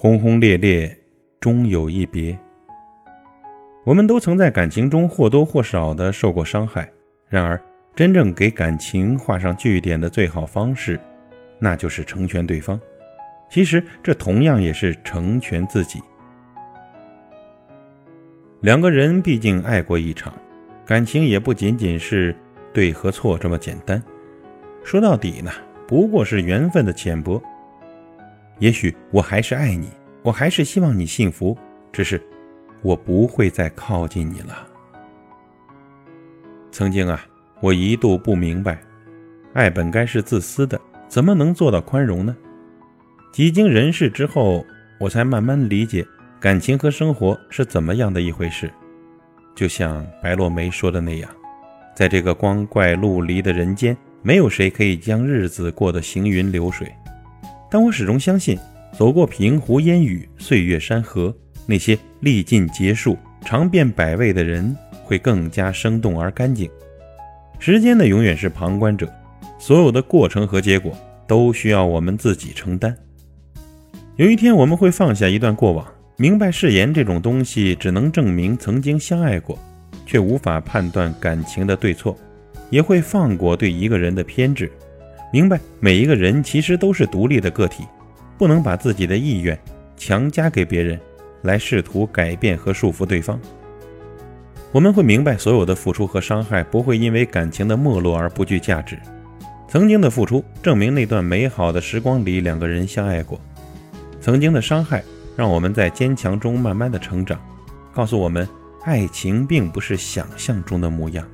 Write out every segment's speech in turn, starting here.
轰轰烈烈，终有一别。我们都曾在感情中或多或少的受过伤害，然而，真正给感情画上句点的最好方式，那就是成全对方。其实，这同样也是成全自己。两个人毕竟爱过一场，感情也不仅仅是对和错这么简单。说到底呢，不过是缘分的浅薄。也许我还是爱你，我还是希望你幸福，只是我不会再靠近你了。曾经啊，我一度不明白，爱本该是自私的，怎么能做到宽容呢？几经人事之后，我才慢慢理解感情和生活是怎么样的一回事。就像白落梅说的那样，在这个光怪陆离的人间，没有谁可以将日子过得行云流水。但我始终相信，走过平湖烟雨、岁月山河，那些历尽劫数、尝遍百味的人，会更加生动而干净。时间呢，永远是旁观者，所有的过程和结果都需要我们自己承担。有一天，我们会放下一段过往，明白誓言这种东西只能证明曾经相爱过，却无法判断感情的对错，也会放过对一个人的偏执。明白，每一个人其实都是独立的个体，不能把自己的意愿强加给别人，来试图改变和束缚对方。我们会明白，所有的付出和伤害不会因为感情的没落而不具价值。曾经的付出证明那段美好的时光里两个人相爱过，曾经的伤害让我们在坚强中慢慢的成长，告诉我们爱情并不是想象中的模样。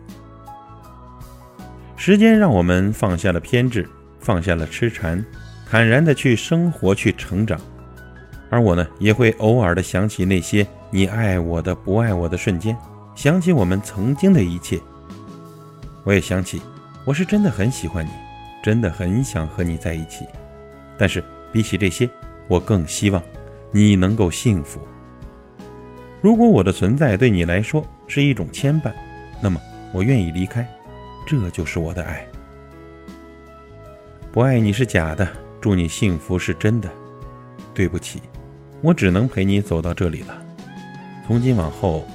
时间让我们放下了偏执，放下了痴缠，坦然的去生活，去成长。而我呢，也会偶尔的想起那些你爱我的、不爱我的瞬间，想起我们曾经的一切。我也想起，我是真的很喜欢你，真的很想和你在一起。但是比起这些，我更希望你能够幸福。如果我的存在对你来说是一种牵绊，那么我愿意离开。这就是我的爱，不爱你是假的，祝你幸福是真的。对不起，我只能陪你走到这里了。从今往后，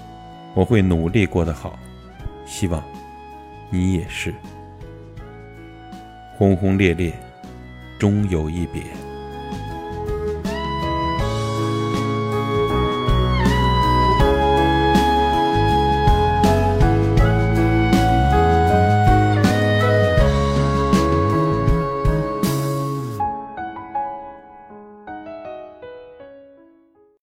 我会努力过得好，希望你也是。轰轰烈烈，终有一别。